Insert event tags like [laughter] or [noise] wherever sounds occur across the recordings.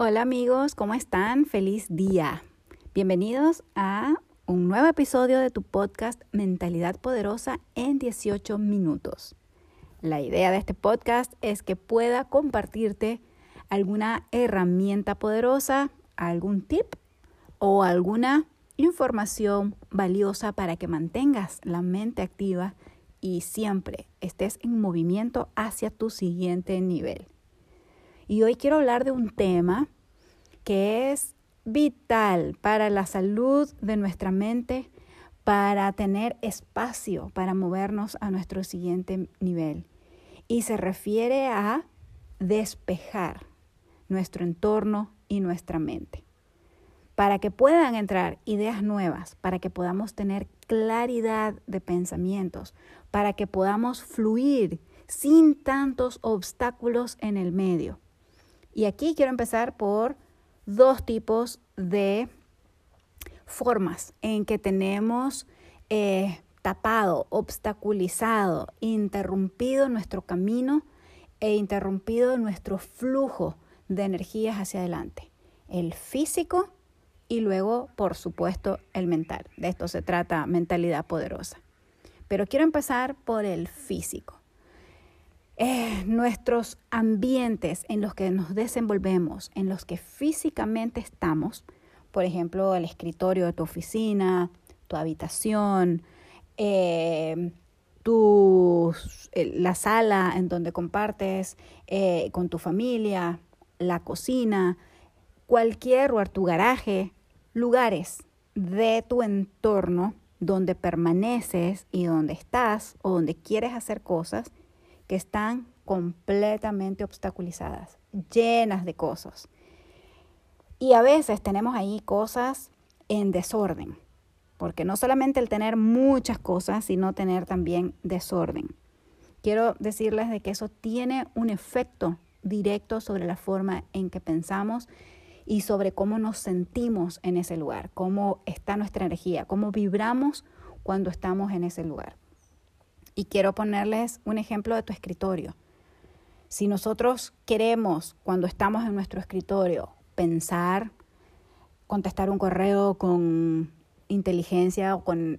Hola amigos, ¿cómo están? Feliz día. Bienvenidos a un nuevo episodio de tu podcast Mentalidad Poderosa en 18 minutos. La idea de este podcast es que pueda compartirte alguna herramienta poderosa, algún tip o alguna información valiosa para que mantengas la mente activa y siempre estés en movimiento hacia tu siguiente nivel. Y hoy quiero hablar de un tema que es vital para la salud de nuestra mente, para tener espacio para movernos a nuestro siguiente nivel. Y se refiere a despejar nuestro entorno y nuestra mente. Para que puedan entrar ideas nuevas, para que podamos tener claridad de pensamientos, para que podamos fluir sin tantos obstáculos en el medio. Y aquí quiero empezar por dos tipos de formas en que tenemos eh, tapado, obstaculizado, interrumpido nuestro camino e interrumpido nuestro flujo de energías hacia adelante. El físico y luego, por supuesto, el mental. De esto se trata mentalidad poderosa. Pero quiero empezar por el físico. Eh, nuestros ambientes en los que nos desenvolvemos, en los que físicamente estamos, por ejemplo, el escritorio de tu oficina, tu habitación, eh, la sala en donde compartes eh, con tu familia, la cocina, cualquier lugar, tu garaje, lugares de tu entorno donde permaneces y donde estás o donde quieres hacer cosas que están completamente obstaculizadas, llenas de cosas. Y a veces tenemos ahí cosas en desorden, porque no solamente el tener muchas cosas, sino tener también desorden. Quiero decirles de que eso tiene un efecto directo sobre la forma en que pensamos y sobre cómo nos sentimos en ese lugar, cómo está nuestra energía, cómo vibramos cuando estamos en ese lugar. Y quiero ponerles un ejemplo de tu escritorio. Si nosotros queremos, cuando estamos en nuestro escritorio, pensar, contestar un correo con inteligencia o con,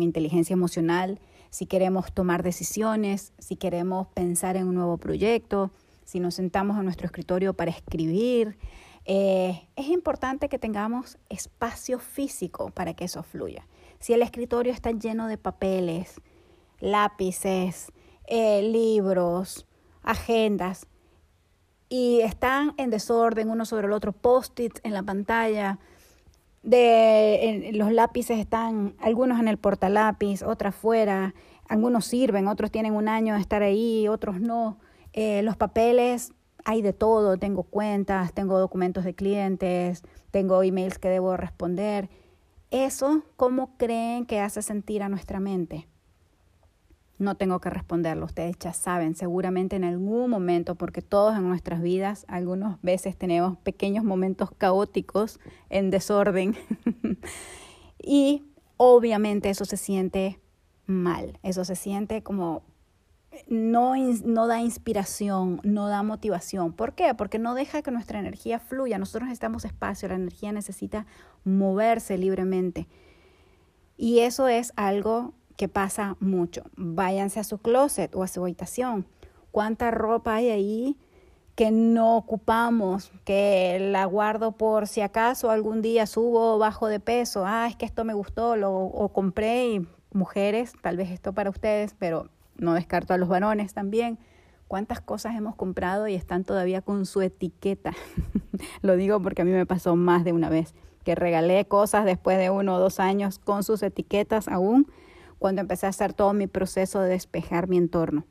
inteligencia emocional, si queremos tomar decisiones, si queremos pensar en un nuevo proyecto, si nos sentamos en nuestro escritorio para escribir, eh, es importante que tengamos espacio físico para que eso fluya. Si el escritorio está lleno de papeles, lápices, eh, libros, agendas, y están en desorden uno sobre el otro, post-its en la pantalla. De, los lápices están, algunos en el portalápiz, otros fuera, algunos sirven, otros tienen un año de estar ahí, otros no. Eh, los papeles, hay de todo, tengo cuentas, tengo documentos de clientes, tengo emails que debo responder. Eso, ¿cómo creen que hace sentir a nuestra mente? No tengo que responderlo, ustedes ya saben, seguramente en algún momento, porque todos en nuestras vidas, algunas veces tenemos pequeños momentos caóticos en desorden [laughs] y obviamente eso se siente mal, eso se siente como no, no da inspiración, no da motivación. ¿Por qué? Porque no deja que nuestra energía fluya. Nosotros necesitamos espacio, la energía necesita moverse libremente. Y eso es algo que pasa mucho. Váyanse a su closet o a su habitación. ¿Cuánta ropa hay ahí que no ocupamos, que la guardo por si acaso algún día subo o bajo de peso? Ah, es que esto me gustó, lo o compré y mujeres, tal vez esto para ustedes, pero no descarto a los varones también. ¿Cuántas cosas hemos comprado y están todavía con su etiqueta? [laughs] lo digo porque a mí me pasó más de una vez, que regalé cosas después de uno o dos años con sus etiquetas aún cuando empecé a hacer todo mi proceso de despejar mi entorno.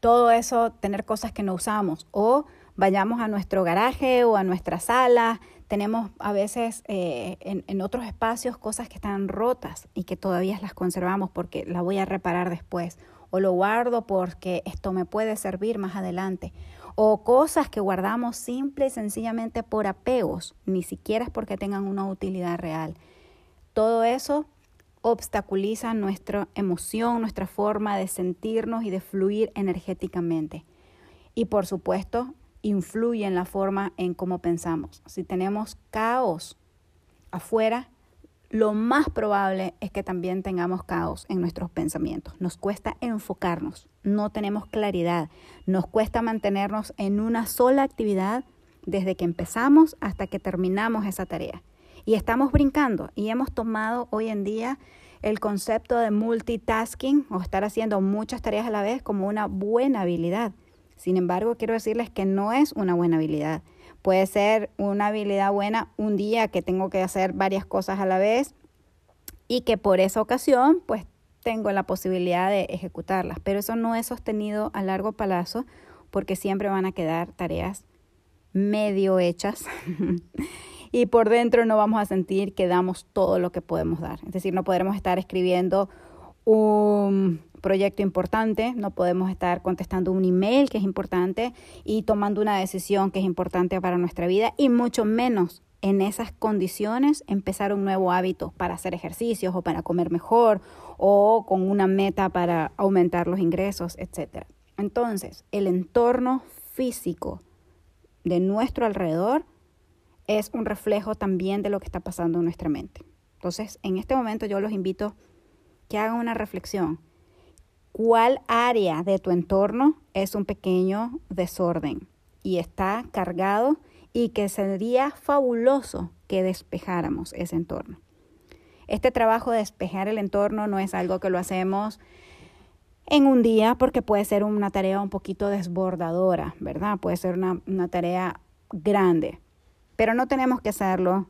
Todo eso, tener cosas que no usamos o vayamos a nuestro garaje o a nuestra sala, tenemos a veces eh, en, en, otros espacios cosas que están rotas y que todavía las conservamos porque la voy a reparar después o lo guardo porque esto me puede servir más adelante o cosas que guardamos simple y sencillamente por apegos, ni siquiera es porque tengan una utilidad real. Todo eso obstaculiza nuestra emoción, nuestra forma de sentirnos y de fluir energéticamente. Y por supuesto, influye en la forma en cómo pensamos. Si tenemos caos afuera, lo más probable es que también tengamos caos en nuestros pensamientos. Nos cuesta enfocarnos, no tenemos claridad, nos cuesta mantenernos en una sola actividad desde que empezamos hasta que terminamos esa tarea. Y estamos brincando y hemos tomado hoy en día el concepto de multitasking o estar haciendo muchas tareas a la vez como una buena habilidad. Sin embargo, quiero decirles que no es una buena habilidad. Puede ser una habilidad buena un día que tengo que hacer varias cosas a la vez y que por esa ocasión pues tengo la posibilidad de ejecutarlas, pero eso no es sostenido a largo plazo porque siempre van a quedar tareas medio hechas [laughs] y por dentro no vamos a sentir que damos todo lo que podemos dar. Es decir, no podremos estar escribiendo un proyecto importante, no podemos estar contestando un email que es importante y tomando una decisión que es importante para nuestra vida y mucho menos en esas condiciones empezar un nuevo hábito para hacer ejercicios o para comer mejor o con una meta para aumentar los ingresos, etc. Entonces, el entorno físico de nuestro alrededor es un reflejo también de lo que está pasando en nuestra mente. Entonces, en este momento yo los invito que hagan una reflexión. ¿Cuál área de tu entorno es un pequeño desorden y está cargado y que sería fabuloso que despejáramos ese entorno? Este trabajo de despejar el entorno no es algo que lo hacemos en un día porque puede ser una tarea un poquito desbordadora, ¿verdad? Puede ser una, una tarea grande, pero no tenemos que hacerlo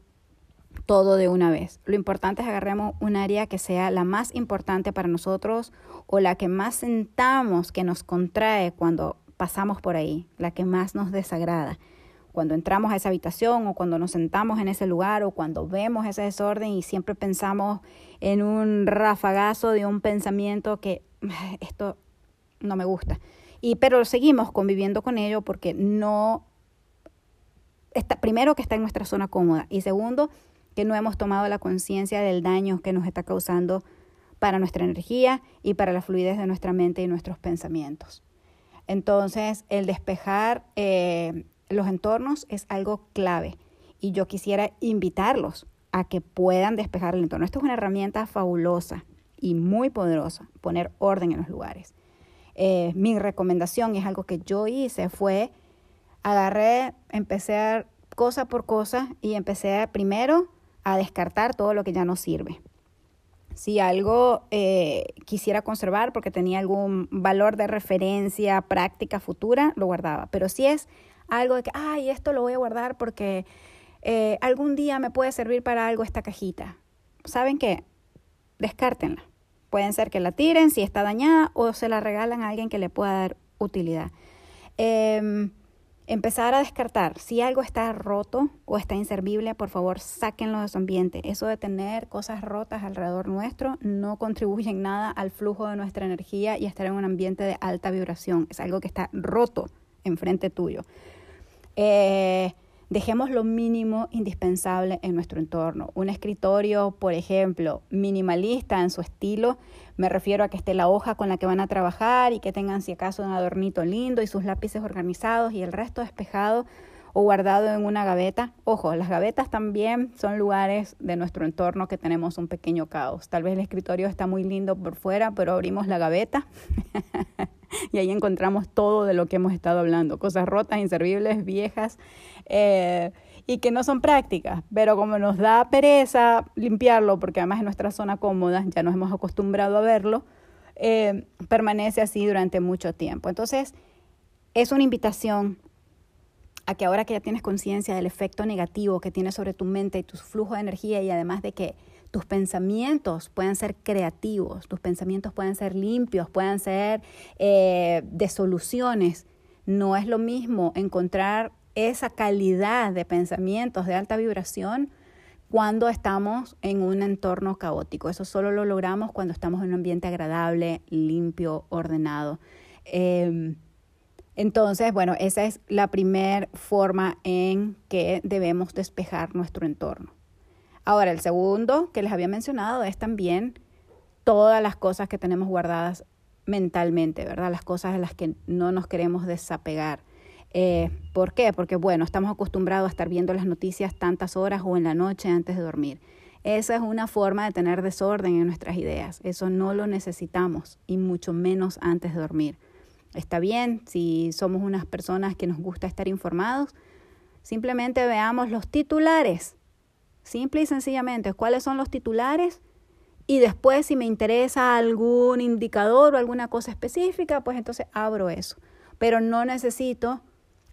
todo de una vez. Lo importante es agarremos un área que sea la más importante para nosotros o la que más sentamos que nos contrae cuando pasamos por ahí, la que más nos desagrada. Cuando entramos a esa habitación o cuando nos sentamos en ese lugar o cuando vemos ese desorden y siempre pensamos en un rafagazo de un pensamiento que esto no me gusta. Y pero seguimos conviviendo con ello porque no primero que está en nuestra zona cómoda y segundo que no hemos tomado la conciencia del daño que nos está causando para nuestra energía y para la fluidez de nuestra mente y nuestros pensamientos. Entonces, el despejar eh, los entornos es algo clave y yo quisiera invitarlos a que puedan despejar el entorno. Esto es una herramienta fabulosa y muy poderosa, poner orden en los lugares. Eh, mi recomendación es algo que yo hice fue agarré, empecé a, cosa por cosa y empecé primero a descartar todo lo que ya no sirve. Si algo eh, quisiera conservar porque tenía algún valor de referencia, práctica futura, lo guardaba. Pero si es algo de que, ay, esto lo voy a guardar porque eh, algún día me puede servir para algo esta cajita. ¿Saben qué? Descártenla. Pueden ser que la tiren si está dañada o se la regalan a alguien que le pueda dar utilidad. Em, Empezar a descartar si algo está roto o está inservible, por favor, sáquenlo de su ambiente. Eso de tener cosas rotas alrededor nuestro no contribuye en nada al flujo de nuestra energía y estar en un ambiente de alta vibración. Es algo que está roto enfrente tuyo. Eh, dejemos lo mínimo indispensable en nuestro entorno. Un escritorio, por ejemplo, minimalista en su estilo, me refiero a que esté la hoja con la que van a trabajar y que tengan si acaso un adornito lindo y sus lápices organizados y el resto despejado o guardado en una gaveta. Ojo, las gavetas también son lugares de nuestro entorno que tenemos un pequeño caos. Tal vez el escritorio está muy lindo por fuera, pero abrimos la gaveta [laughs] y ahí encontramos todo de lo que hemos estado hablando, cosas rotas, inservibles, viejas eh, y que no son prácticas, pero como nos da pereza limpiarlo, porque además es nuestra zona cómoda, ya nos hemos acostumbrado a verlo, eh, permanece así durante mucho tiempo. Entonces, es una invitación a que ahora que ya tienes conciencia del efecto negativo que tiene sobre tu mente y tu flujo de energía y además de que tus pensamientos puedan ser creativos, tus pensamientos pueden ser limpios, puedan ser eh, de soluciones. No es lo mismo encontrar esa calidad de pensamientos de alta vibración cuando estamos en un entorno caótico. Eso solo lo logramos cuando estamos en un ambiente agradable, limpio, ordenado. Em, entonces, bueno, esa es la primera forma en que debemos despejar nuestro entorno. Ahora, el segundo que les había mencionado es también todas las cosas que tenemos guardadas mentalmente, ¿verdad? Las cosas de las que no nos queremos desapegar. Eh, ¿Por qué? Porque, bueno, estamos acostumbrados a estar viendo las noticias tantas horas o en la noche antes de dormir. Esa es una forma de tener desorden en nuestras ideas. Eso no lo necesitamos y mucho menos antes de dormir. Está bien si somos unas personas que nos gusta estar informados. Simplemente veamos los titulares. Simple y sencillamente, ¿cuáles son los titulares? Y después si me interesa algún indicador o alguna cosa específica, pues entonces abro eso. Pero no necesito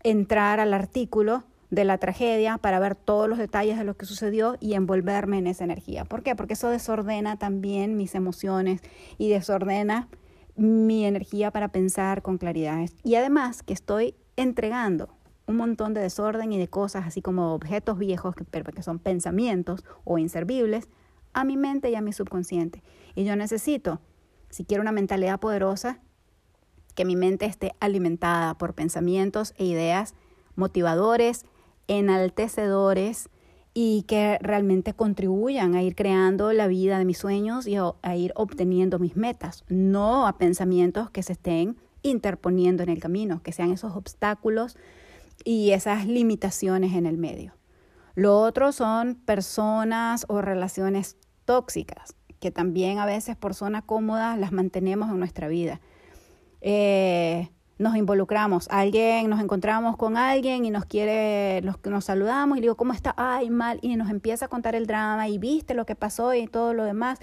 entrar al artículo de la tragedia para ver todos los detalles de lo que sucedió y envolverme en esa energía. ¿Por qué? Porque eso desordena también mis emociones y desordena mi energía para pensar con claridad. Y además que estoy entregando un montón de desorden y de cosas, así como objetos viejos que, son pensamientos o inservibles, a mi mente y a mi subconsciente. Y yo necesito, si quiero una mentalidad poderosa, que mi mente esté alimentada por pensamientos e ideas motivadores, enaltecedores y que realmente contribuyan a ir creando la vida de mis sueños y a ir obteniendo mis metas, no a pensamientos que se estén interponiendo en el camino, que sean esos obstáculos y esas limitaciones en el medio. Lo otro son personas o relaciones tóxicas, que también a veces por zona cómoda las mantenemos en nuestra vida. Eh, nos involucramos, alguien, nos encontramos con alguien y nos quiere, nos, nos saludamos y digo, ¿cómo está? Ay, mal, y nos empieza a contar el drama y viste lo que pasó y todo lo demás.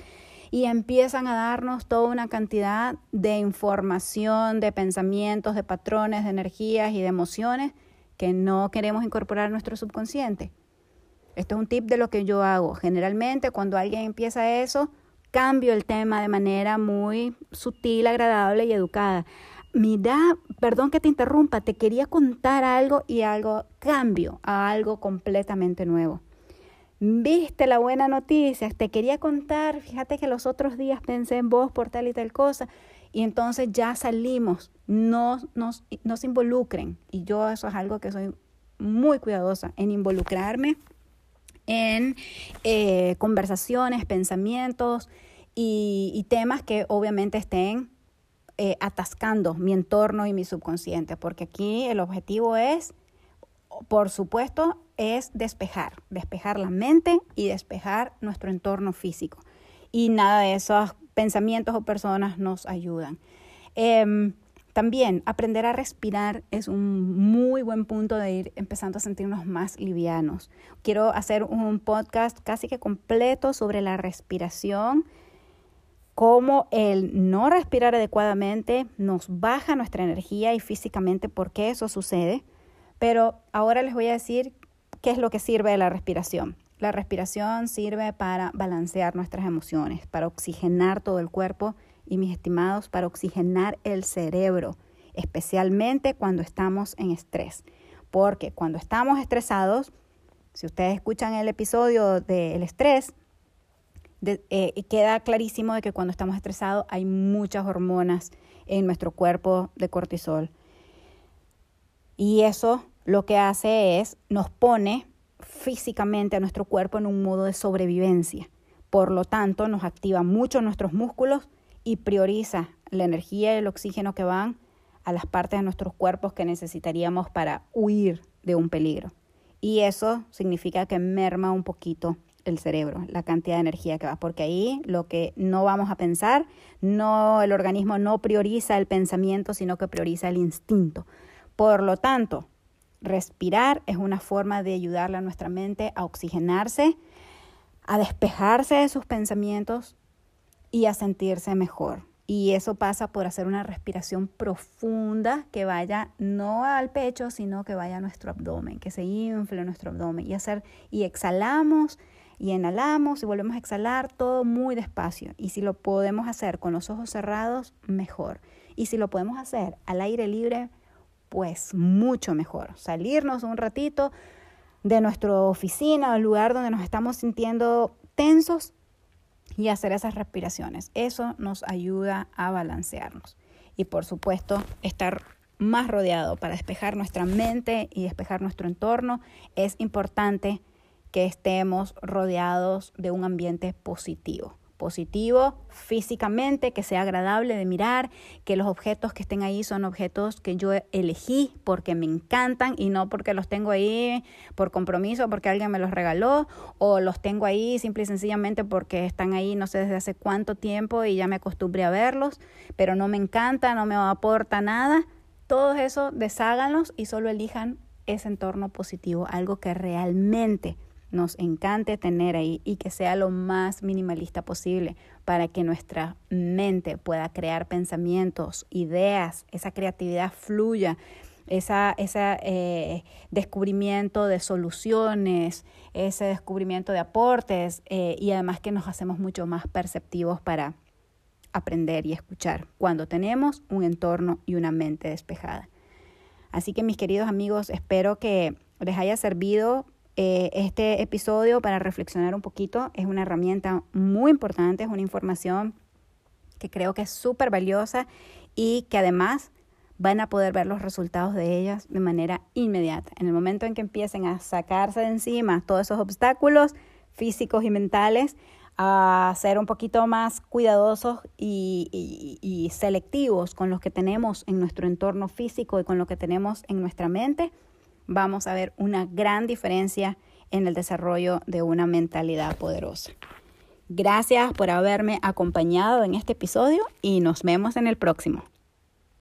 Y empiezan a darnos toda una cantidad de información, de pensamientos, de patrones, de energías y de emociones que no queremos incorporar a nuestro subconsciente. Esto es un tip de lo que yo hago. Generalmente cuando alguien empieza eso, cambio el tema de manera muy sutil, agradable y educada mira, perdón que te interrumpa, te quería contar algo y algo cambio a algo completamente nuevo. Viste la buena noticia, te quería contar, fíjate que los otros días pensé en vos por tal y tal cosa, y entonces ya salimos, no nos, nos involucren. Y yo eso es algo que soy muy cuidadosa en involucrarme en eh, conversaciones, pensamientos y temas que obviamente estén eh, atascando mi entorno y mi subconsciente, porque aquí el objetivo es, por supuesto, es despejar, despejar la mente y despejar nuestro entorno físico. Y nada de esos pensamientos o personas nos ayudan. Em, también aprender a respirar es un muy buen punto de ir empezando a sentirnos más livianos. Quiero hacer un podcast casi que completo sobre la respiración cómo el no respirar adecuadamente nos baja nuestra energía y físicamente por qué eso sucede. Pero ahora les voy a decir qué es lo que sirve de la respiración. La respiración sirve para balancear nuestras emociones, para oxigenar todo el cuerpo y mis estimados, para oxigenar el cerebro, especialmente cuando estamos en estrés. Porque cuando estamos estresados, si ustedes escuchan el episodio del estrés, eh, queda clarísimo de que cuando estamos estresados hay muchas hormonas en nuestro cuerpo de cortisol. Y eso lo que hace es nos pone físicamente a nuestro cuerpo en un modo de sobrevivencia. Por lo tanto, nos activa mucho nuestros músculos y prioriza la energía y el oxígeno que van a las partes de nuestros cuerpos que necesitaríamos para huir de un peligro. Y eso significa que merma un poquito el cerebro, la cantidad de energía que va, porque ahí lo que no vamos a pensar, no el organismo no prioriza el pensamiento, sino que prioriza el instinto. Por lo tanto, respirar es una forma de ayudarle a nuestra mente a oxigenarse, a despejarse de sus pensamientos y a sentirse mejor. Y eso pasa por hacer una respiración profunda que vaya no al pecho, sino que vaya a nuestro abdomen, que se infle nuestro abdomen y hacer y exhalamos y inhalamos y volvemos a exhalar todo muy despacio. Y si lo podemos hacer con los ojos cerrados, mejor. Y si lo podemos hacer al aire libre, pues mucho mejor. Salirnos un ratito de nuestra oficina o el lugar donde nos estamos sintiendo tensos y hacer esas respiraciones. Eso nos ayuda a balancearnos. Y por supuesto, estar más rodeado para despejar nuestra mente y despejar nuestro entorno es importante que estemos rodeados de un ambiente positivo, positivo físicamente, que sea agradable de mirar, que los objetos que estén ahí son objetos que yo elegí porque me encantan y no porque los tengo ahí por compromiso, porque alguien me los regaló, o los tengo ahí simple y sencillamente porque están ahí no sé desde hace cuánto tiempo y ya me acostumbré a verlos, pero no me encanta, no me aporta nada. Todo eso, desháganlos y solo elijan ese entorno positivo, algo que realmente nos encante tener ahí y que sea lo más minimalista posible para que nuestra mente pueda crear pensamientos, ideas, esa creatividad fluya, ese eh, descubrimiento de soluciones, ese descubrimiento de aportes eh, y además que nos hacemos mucho más perceptivos para aprender y escuchar cuando tenemos un entorno y una mente despejada. Así que mis queridos amigos, espero que les haya servido eh, este episodio para reflexionar un poquito. Es una herramienta muy importante, es una información que creo que es súper valiosa y que además van a poder ver los resultados de ellas de manera inmediata. En el momento en que empiecen a sacarse de encima todos esos obstáculos físicos y mentales, a ser un poquito más cuidadosos y, y, selectivos con los que tenemos en nuestro entorno físico y con lo que tenemos en nuestra mente, vamos a ver una gran diferencia en el desarrollo de una mentalidad poderosa. Gracias por haberme acompañado en este episodio y nos vemos en el próximo.